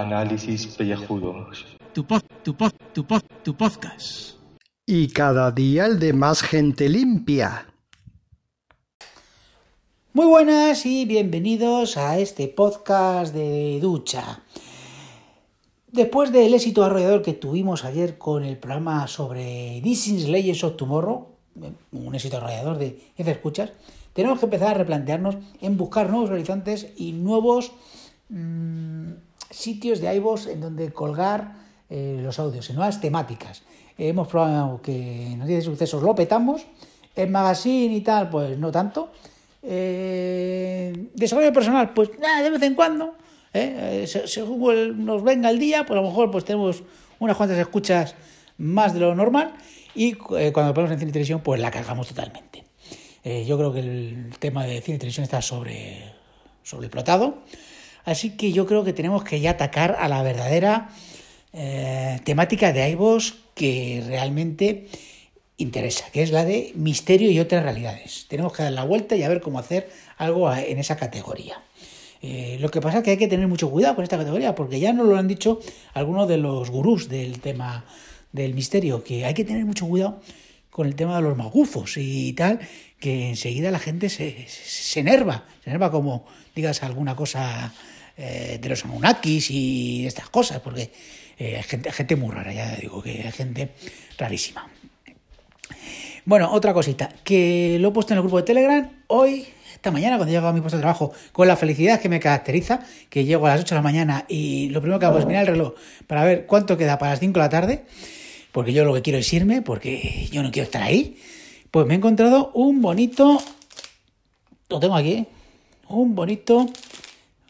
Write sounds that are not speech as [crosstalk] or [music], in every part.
Análisis pellejudos. Tu pod, tu pod, tu pod, tu podcast. Y cada día el de más gente limpia. Muy buenas y bienvenidos a este podcast de ducha. Después del éxito arrollador que tuvimos ayer con el programa sobre Disney's Legends of Tomorrow, un éxito arrollador de F escuchas, tenemos que empezar a replantearnos en buscar nuevos horizontes y nuevos mmm, sitios de iVoox en donde colgar eh, los audios, en nuevas temáticas. hemos probado que nos dice sucesos, lo petamos, en magazine y tal, pues no tanto. Eh, desarrollo personal, pues nada, de vez en cuando. ¿eh? según nos venga el día, pues a lo mejor pues tenemos unas cuantas escuchas más de lo normal y eh, cuando ponemos en cine y televisión pues la cargamos totalmente. Eh, yo creo que el tema de cine y televisión está sobre, sobreexplotado, así que yo creo que tenemos que ya atacar a la verdadera eh, temática de iVoox que realmente interesa, que es la de misterio y otras realidades. Tenemos que dar la vuelta y a ver cómo hacer algo en esa categoría. Eh, lo que pasa es que hay que tener mucho cuidado con esta categoría, porque ya nos lo han dicho algunos de los gurús del tema del misterio, que hay que tener mucho cuidado con el tema de los magufos y tal, que enseguida la gente se, se, enerva, se enerva como digas alguna cosa eh, de los Anunnakis y estas cosas, porque eh, hay gente, gente muy rara, ya digo que hay gente rarísima. Bueno, otra cosita, que lo he puesto en el grupo de Telegram, hoy esta mañana cuando llego a mi puesto de trabajo con la felicidad que me caracteriza, que llego a las 8 de la mañana y lo primero que hago es mirar el reloj para ver cuánto queda para las 5 de la tarde, porque yo lo que quiero es irme, porque yo no quiero estar ahí, pues me he encontrado un bonito, lo tengo aquí, un bonito,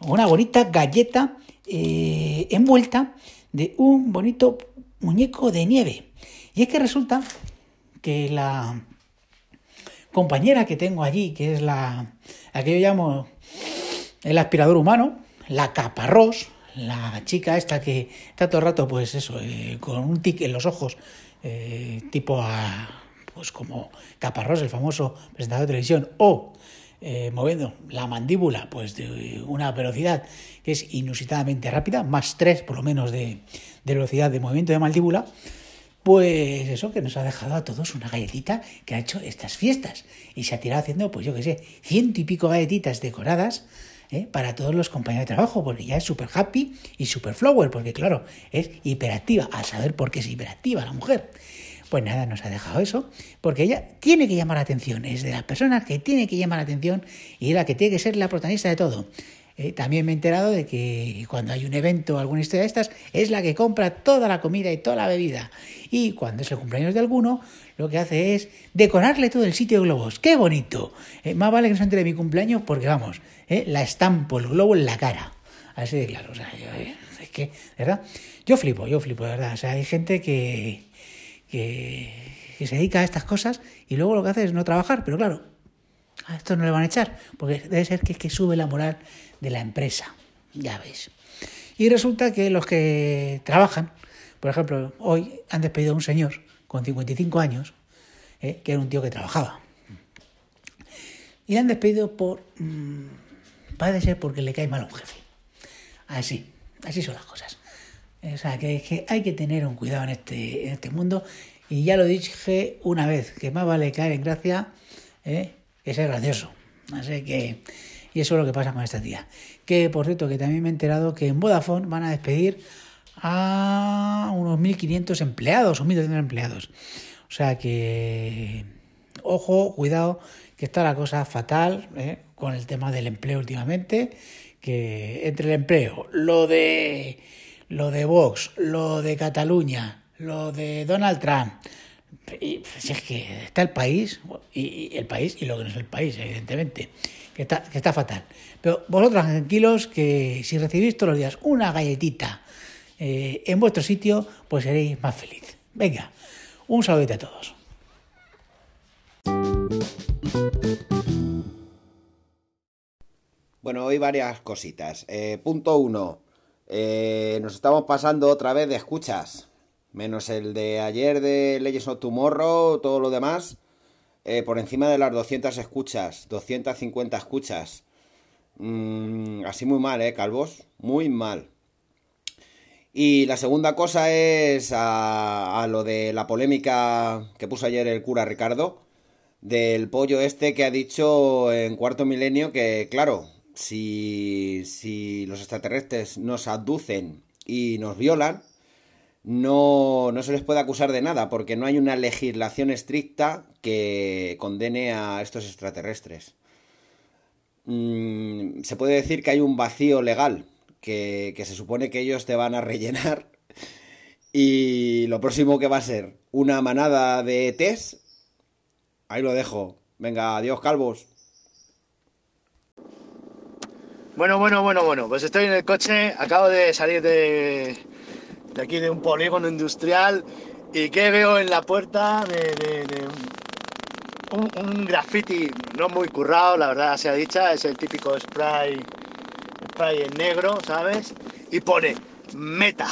una bonita galleta eh, envuelta de un bonito muñeco de nieve. Y es que resulta que la compañera que tengo allí, que es la, la que yo llamo el aspirador humano, la caparrós, la chica esta que el rato, pues eso, eh, con un tic en los ojos, eh, tipo a, pues como Caparrós, el famoso presentador de televisión, o eh, moviendo la mandíbula, pues de una velocidad que es inusitadamente rápida, más 3 por lo menos de, velocidad de movimiento de mandíbula, pues eso que nos ha dejado a todos una galletita que ha hecho estas fiestas y se ha tirado haciendo, pues yo qué sé, ciento y pico galletitas decoradas ¿eh? para todos los compañeros de trabajo, porque ya es súper happy y súper flower, porque claro, es hiperactiva, a saber por qué es hiperactiva la mujer. Pues nada, nos ha dejado eso, porque ella tiene que llamar la atención, es de las personas que tiene que llamar la atención y es la que tiene que ser la protagonista de todo. Eh, también me he enterado de que cuando hay un evento o alguna historia de estas, es la que compra toda la comida y toda la bebida. Y cuando es el cumpleaños de alguno, lo que hace es decorarle todo el sitio de globos. ¡Qué bonito! Eh, más vale que no se entere de mi cumpleaños porque, vamos, eh, la estampo el globo en la cara. Así de claro. O sea, es que, ¿verdad? Yo flipo, yo flipo, de verdad. O sea, hay gente que, que, se dedica a estas cosas y luego lo que hace es no trabajar. Pero claro, a esto no le van a echar, porque debe ser que, que sube la moral de la empresa, ya veis. Y resulta que los que trabajan, por ejemplo, hoy han despedido a un señor con 55 años, ¿eh? que era un tío que trabajaba. Y han despedido por... Mmm, ser porque le cae mal a un jefe. Así, así son las cosas. O sea, que, que hay que tener un cuidado en este, en este mundo. Y ya lo dije una vez, que más vale caer en gracia ¿eh? que ser gracioso. Así que y eso es lo que pasa con esta tía. Que por cierto, que también me he enterado que en Vodafone van a despedir a unos 1.500 empleados o 1.200 empleados. O sea que, ojo, cuidado, que está la cosa fatal ¿eh? con el tema del empleo últimamente. Que entre el empleo, lo de, lo de Vox, lo de Cataluña, lo de Donald Trump, y, si es que está el país, y, el país y lo que no es el país, evidentemente que está, que está fatal. Pero vosotros tranquilos que si recibís todos los días una galletita eh, en vuestro sitio, pues seréis más feliz. Venga, un saludito a todos. Bueno, hoy varias cositas. Eh, punto uno. Eh, nos estamos pasando otra vez de escuchas. Menos el de ayer de Leyes of Tomorrow, todo lo demás. Eh, por encima de las 200 escuchas, 250 escuchas. Mm, así muy mal, ¿eh, Calvos? Muy mal. Y la segunda cosa es a, a, lo de la polémica que puso ayer el cura Ricardo, del pollo este que ha dicho en cuarto milenio que, claro, si, si los extraterrestres nos aducen y nos violan, no, no se les puede acusar de nada, porque no hay una legislación estricta que condene a estos extraterrestres. Mm, se puede decir que hay un vacío legal, que, que se supone que ellos te van a rellenar. [laughs] Y lo próximo que va a ser una manada de test. Ahí lo dejo. Venga, adiós, calvos. Bueno, bueno, bueno, bueno. Pues estoy en el coche. Acabo de salir de, de aquí de un polígono industrial. ¿Y qué veo en la puerta de, un, graffiti no muy currado, la verdad sea dicha, es el típico spray, spray en negro, ¿sabes? Y pone meta.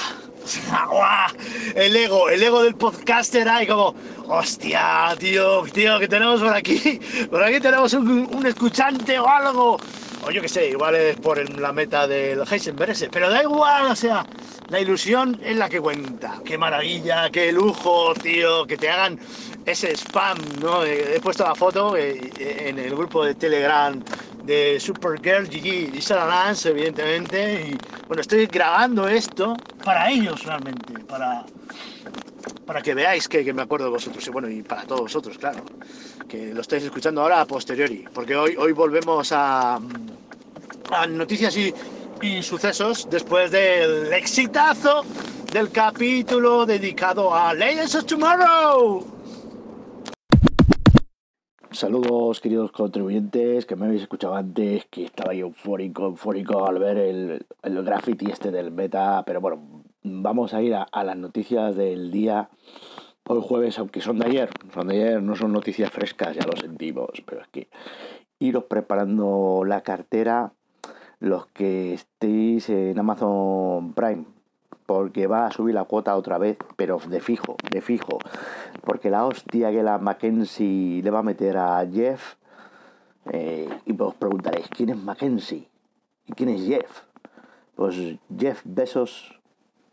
[laughs] El ego, el ego del podcaster ahí como, hostia, tío, tío, que tenemos por aquí, por aquí tenemos un, un escuchante o algo. O yo qué sé, igual es por la meta del Heisenberg ese, pero da igual, o sea, la ilusión es la que cuenta. Qué maravilla, qué lujo, tío, que te hagan ese spam, ¿no? He puesto la foto eh, en el grupo de Telegram de Supergirl, Gigi y Sarah Lance, evidentemente. Y bueno, estoy grabando esto para ellos realmente, para, para que veáis que, que, me acuerdo de vosotros. Y bueno, y para todos vosotros, claro, que lo estáis escuchando ahora a posteriori, porque hoy, hoy volvemos a, a noticias y, y sucesos después del exitazo del capítulo dedicado a Legends of Tomorrow. Saludos queridos contribuyentes que me habéis escuchado antes, que estaba yo eufórico, eufórico al ver el, el graffiti este del beta, pero bueno, vamos a ir a, las noticias del día hoy jueves, aunque son de ayer, son de ayer, no son noticias frescas, ya lo sentimos, pero es que iros preparando la cartera los que estéis en Amazon Prime, porque va a subir la cuota otra vez, pero de fijo, de fijo. Porque la hostia que la Mackenzie le va a meter a Jeff, eh, y os preguntaréis, ¿quién es Mackenzie? ¿Y quién es Jeff? Pues Jeff Bezos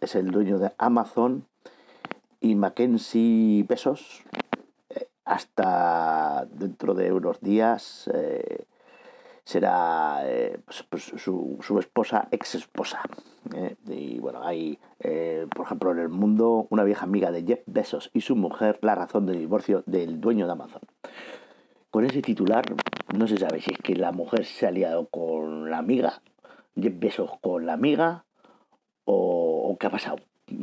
es el dueño de Amazon y Mackenzie Bezos, eh, hasta dentro de unos días, eh, será eh, pues, pues, su, esposa, ex esposa. Y bueno, hay, por ejemplo, en el mundo, una vieja amiga de Jeff Bezos y su mujer, la razón del divorcio del dueño de Amazon. Con ese titular, no se sabe si es que la mujer se ha liado con la amiga, Jeff Bezos con la amiga, o, o qué ha pasado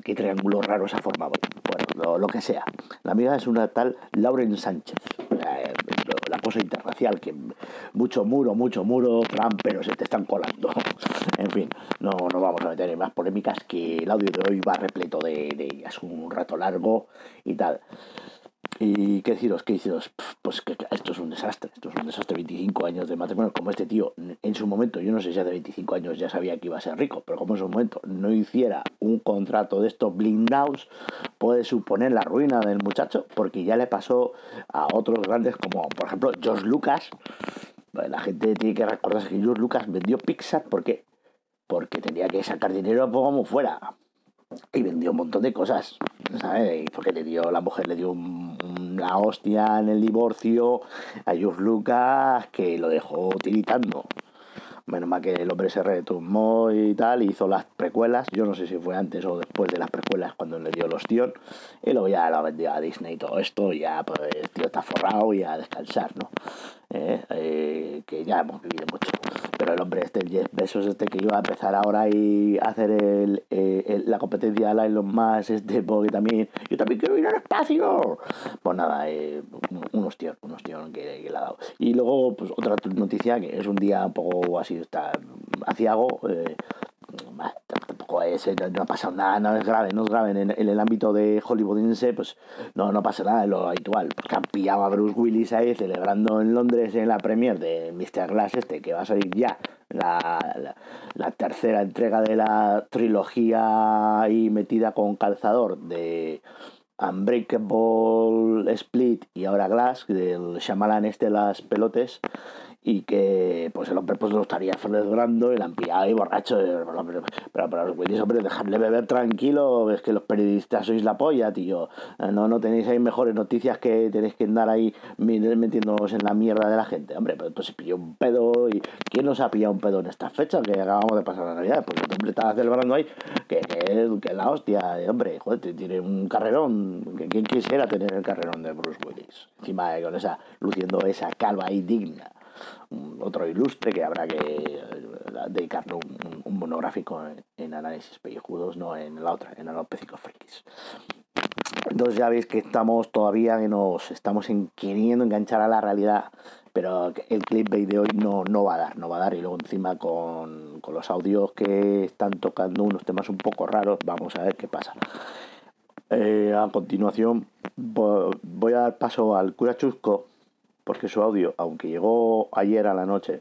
qué triángulo raro se ha formado. Bueno, lo, que sea. La amiga es una tal Lauren Sánchez. La, la cosa internacional, que mucho muro, mucho muro, Trump, pero se te están colando. [laughs] en fin, no nos vamos a meter en más polémicas que el audio de hoy va repleto de, de ellas. Un rato largo y tal. Y qué deciros, qué deciros, pues que esto es un desastre, esto es un desastre, 25 años de matrimonio, como este tío en su momento, yo no sé si hace 25 años ya sabía que iba a ser rico, pero como en su momento no hiciera un contrato de estos blindados, puede suponer la ruina del muchacho, porque ya le pasó a otros grandes como por ejemplo George Lucas, la gente tiene que recordarse que George Lucas vendió Pixar, ¿por qué? Porque tenía que sacar dinero como fuera, y vendió un montón de cosas, ¿sabes? Porque le dio, la mujer le dio un, una hostia en el divorcio a George Lucas que lo dejó tiritando. Menos mal que el hombre se retomó y tal, hizo las precuelas. Yo no sé si fue antes o después de las precuelas cuando le dio los tíos. Y luego ya lo vendió a Disney y todo esto. Ya, pues, tío está forrado y a descansar, ¿no? Eh, eh, que ya hemos vivido mucho. Pero el hombre este, Jeff Bezos este que iba a empezar ahora y hacer el, eh, la competencia a Elon Musk, este, porque también, yo también quiero ir al espacio. Pues nada, eh, unos tíos, unos tíos que, que le ha dado. Y luego, pues otra noticia que es un día un poco así, está aciago, eh, es, no, ha pasado nada, no es grave, no es grave. En, el ámbito de hollywoodiense, pues no, no pasa nada de lo habitual. Porque han pillado a Bruce Willis ahí celebrando en Londres en la premier de Mr. Glass este, que va a salir ya la, la, tercera entrega de la trilogía ahí metida con calzador de Unbreakable Split y ahora Glass, del Shyamalan este las pelotes, y que pues el hombre pues lo estaría celebrando han pillado y borracho. Pero, pero, pero los güeyes hombre dejarle beber tranquilo es que los periodistas sois la polla tío. No no tenéis ahí mejores noticias que tenéis que andar ahí metiéndonos en la mierda de la gente hombre. Pero entonces pilló un pedo y quién nos ha pillado un pedo en esta fecha que acabamos de pasar la navidad porque el hombre estaba celebrando ahí. Que, que, la hostia hombre joder tiene un carrerón. Quién quisiera tener el carrerón de Bruce Willis encima con esa luciendo esa calva ahí digna otro ilustre que habrá que eh, dedicarle un, monográfico en, análisis pellejudos, no en la otra, en alopécicos frikis. Entonces ya veis que estamos todavía que nos estamos queriendo enganchar a la realidad, pero el clipbait de hoy no, no va a dar, no va a dar. Y luego encima con, con los audios que están tocando unos temas un poco raros, vamos a ver qué pasa. Eh, a continuación voy a dar paso al cura Chusco, porque su audio, aunque llegó ayer a la noche,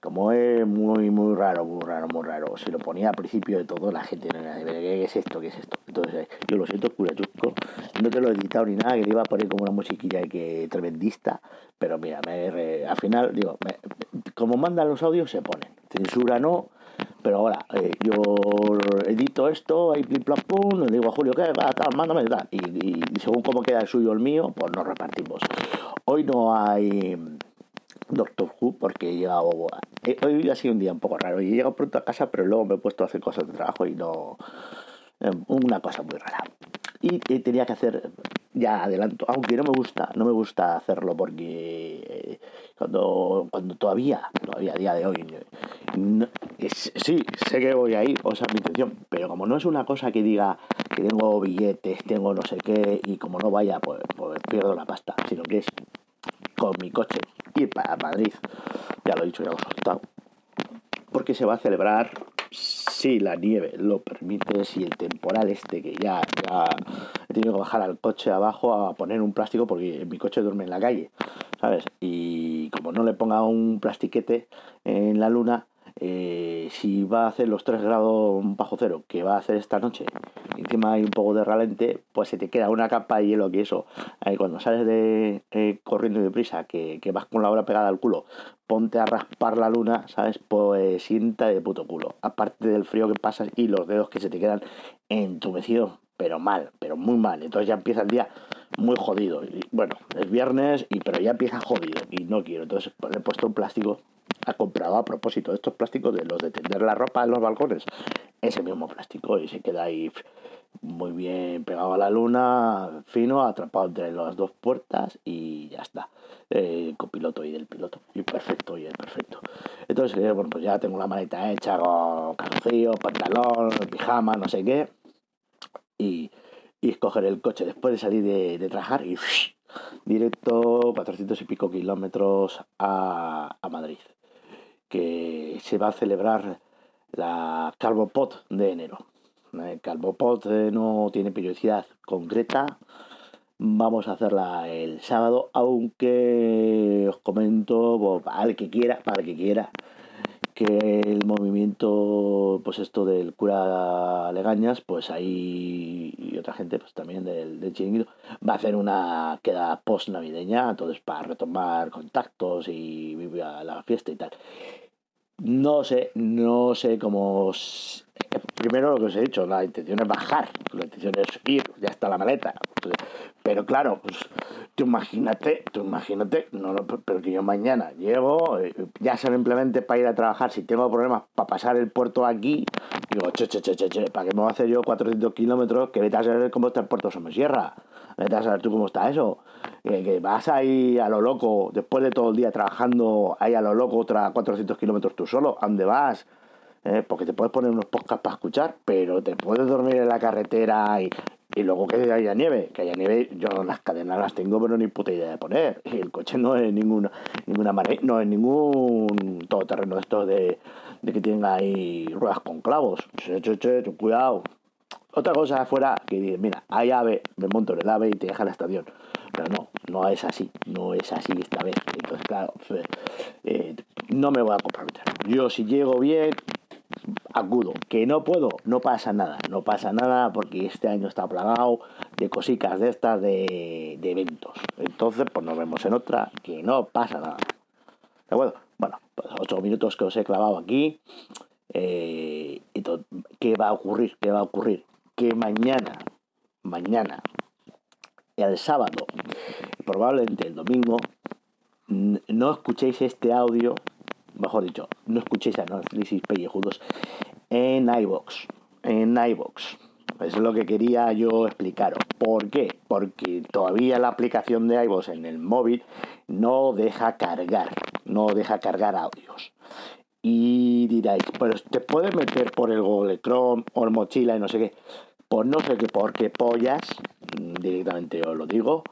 como es muy, muy raro, muy raro, muy raro, se lo ponía al principio de todo, la gente no era de ¿qué es esto? ¿Qué es esto? Entonces, yo lo siento, cura chusco, no te lo he editado ni nada, que le iba a poner como una musiquilla que tremendista, pero mira, me, al final, digo, como mandan los audios, se ponen. Censura no, pero ahora, eh, yo edito esto, ahí plim plap pum, le digo a Julio, ¿qué? Va, tal, mándame, tal. Y, y según cómo queda el suyo o el mío, pues nos repartimos. Hoy no hay Doctor Who porque he llegado. Eh, hoy ha sido un día un poco raro. He llegado pronto a casa, pero luego me he puesto a hacer cosas de trabajo y no. Eh, una cosa muy rara. Y tenía que hacer, ya adelanto, aunque no me gusta, no me gusta hacerlo porque eh, cuando, cuando todavía, todavía a día de hoy, sí, sé que voy a ir, o sea, mi intención, pero como no es una cosa que diga que tengo billetes, tengo no sé qué, y como no vaya, pues, pues pierdo la pasta, sino que es con mi coche ir para Madrid, ya lo he dicho, ya lo he soltado, porque se va a celebrar si la nieve lo permite, si el temporal este que ya, ya he tenido que bajar al coche abajo a poner un plástico porque mi coche duerme en la calle, ¿sabes? Y como no le ponga un plastiquete en la luna, eh, si va a hacer los 3 grados bajo cero que va a hacer esta noche, encima hay un poco de ralente, pues se te queda una capa de hielo que eso, ahí cuando sales de eh, corriendo de prisa, que, que, vas con la hora pegada al culo, ponte a raspar la luna, ¿sabes? Pues sienta de puto culo. Aparte del frío que pasas y los dedos que se te quedan entumecidos, pero mal, pero muy mal. Entonces ya empieza el día muy jodido. Y, bueno, es viernes, y pero ya empieza jodido y no quiero. Entonces pues, le he puesto un plástico ha comprado a propósito de estos plásticos de los de tender la ropa en los balcones. Ese mismo plástico y se queda ahí muy bien pegado a la luna, fino, atrapado entre las dos puertas y ya está. Eh, copiloto y del piloto. Y perfecto, y es perfecto. Entonces, eh, bueno, pues ya tengo la maleta hecha con calzoncillo, pantalón, pijama, no sé qué. Y, y escoger el coche después de salir de, de trabajar y directo 400 y pico kilómetros a, a Madrid que se va a celebrar la Calvopot de enero. El Calvopot eh, no tiene periodicidad concreta. Vamos a hacerla el sábado, aunque os comento, el que quiera, para el que quiera, que el movimiento, pues esto del cura Legañas, pues ahí y otra gente, pues también del, del chiringuito, va a hacer una queda post navideña, entonces para retomar contactos y vivir la fiesta y tal. No sé, no sé cómo. Primero lo que os he dicho, la intención es bajar, la intención es ir, ya está la maleta. Pero claro, pues tú imagínate, tú imagínate, no, pero que yo mañana llego, eh, ya simplemente para ir a trabajar, si tengo problemas para pasar el puerto aquí, digo, che, che, che, che, che ¿para qué me voy a hacer yo 400 kilómetros? Que vete a saber cómo está el puerto Somosierra. Vete a saber tú cómo está eso. Que, vas ahí a lo loco, después de todo el día trabajando ahí a lo loco, otra 400 kilómetros tú solo, ¿a dónde vas? Eh, porque te puedes poner unos podcasts para escuchar, pero te puedes dormir en la carretera y, y luego que haya nieve, que haya nieve, yo las cadenas las tengo, pero ni puta idea de poner. El coche no es ninguna, ninguna no es ningún todoterreno esto de, de que tenga ahí ruedas con clavos. Che, che, che, cuidado. Otra cosa afuera que dice, mira, hay ave, me monto en el ave y te deja la estación. Pero no, no es así, no es así esta vez. Entonces, claro, eh, no me voy a comprometer. Yo si llego bien, acudo. Que no puedo, no pasa nada. No pasa nada porque este año está plagado, de cositas de estas de, de eventos. Entonces, pues nos vemos en otra, que no pasa nada. ¿De acuerdo? Bueno, pues ocho minutos que os he clavado aquí. Eh, to- ¿Qué va a ocurrir? ¿Qué va a ocurrir? Que mañana, mañana, el sábado, probablemente el domingo, no escuchéis este audio, mejor dicho, no escuchéis análisis pellejudos en iVoox, en. Eso es lo que quería yo explicaros. ¿Por qué? Porque todavía la aplicación de iVoox en el móvil no deja cargar, no deja cargar audios. Y diréis, pero te puedes meter por el Google Chrome o el mochila y no sé qué. Pues no sé qué por qué pollas, directamente os lo digo,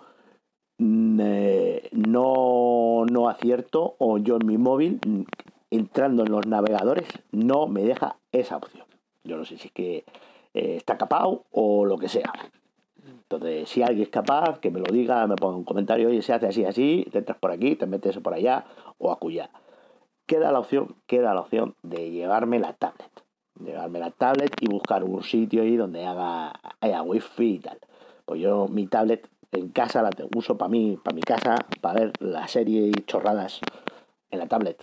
no, no acierto o yo en mi móvil, mm, entrando en los navegadores, no me deja esa opción. Yo no sé si es que eh, está capado o lo que sea. Entonces, si alguien es capaz, que me lo diga, me ponga un comentario, oye, se hace así, así, te entras por aquí, te metes por allá o acullá. Queda la opción, queda la opción de llevarme la tablet. Llevarme la tablet y buscar un sitio ahí donde haga, haya wifi y tal. Pues yo mi tablet en casa la uso para mí, para mi casa, para ver la serie y chorradas en la tablet.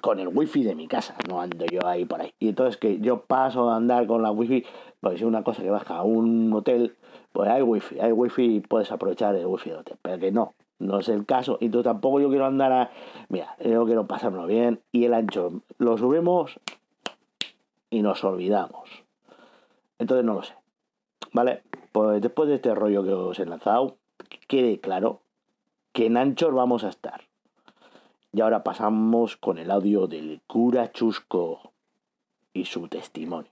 Con el wifi de mi casa, no ando yo ahí por ahí. Y entonces que yo paso a andar con la wifi, porque si una cosa que baja a un hotel, pues hay wifi, hay wifi y puedes aprovechar el wifi del hotel. Pero que no, no es el caso. Y tú tampoco yo quiero andar a. Mira, yo quiero pasármelo bien. Y el ancho lo subimos y nos olvidamos. Entonces no lo sé. ¿Vale? Pues después de este rollo que os he lanzado, que quede claro que en Anchor vamos a estar. Y ahora pasamos con el audio del cura Chusco y su testimonio.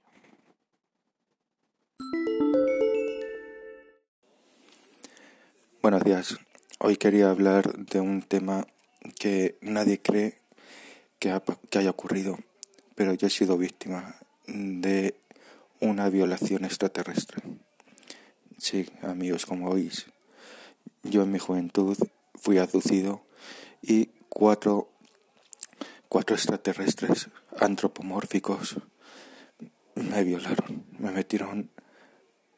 Buenos días. Hoy quería hablar de un tema que nadie cree que haya ocurrido, pero yo he sido víctima de una violación extraterrestre. Sí, amigos, como oís, yo en mi juventud fui abducido y cuatro, cuatro extraterrestres antropomórficos me violaron, me metieron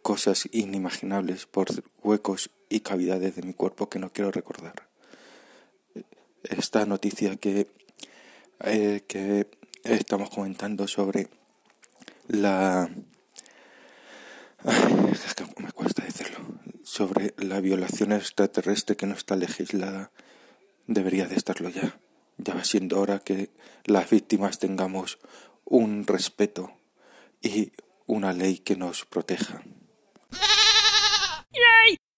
cosas inimaginables por huecos y cavidades de mi cuerpo que no quiero recordar. Esta noticia que, eh, que estamos comentando sobre la... Ay, me cuesta decirlo. Sobre la violación extraterrestre que no está legislada, debería de estarlo ya. Ya va siendo hora que las víctimas tengamos un respeto y una ley que nos proteja.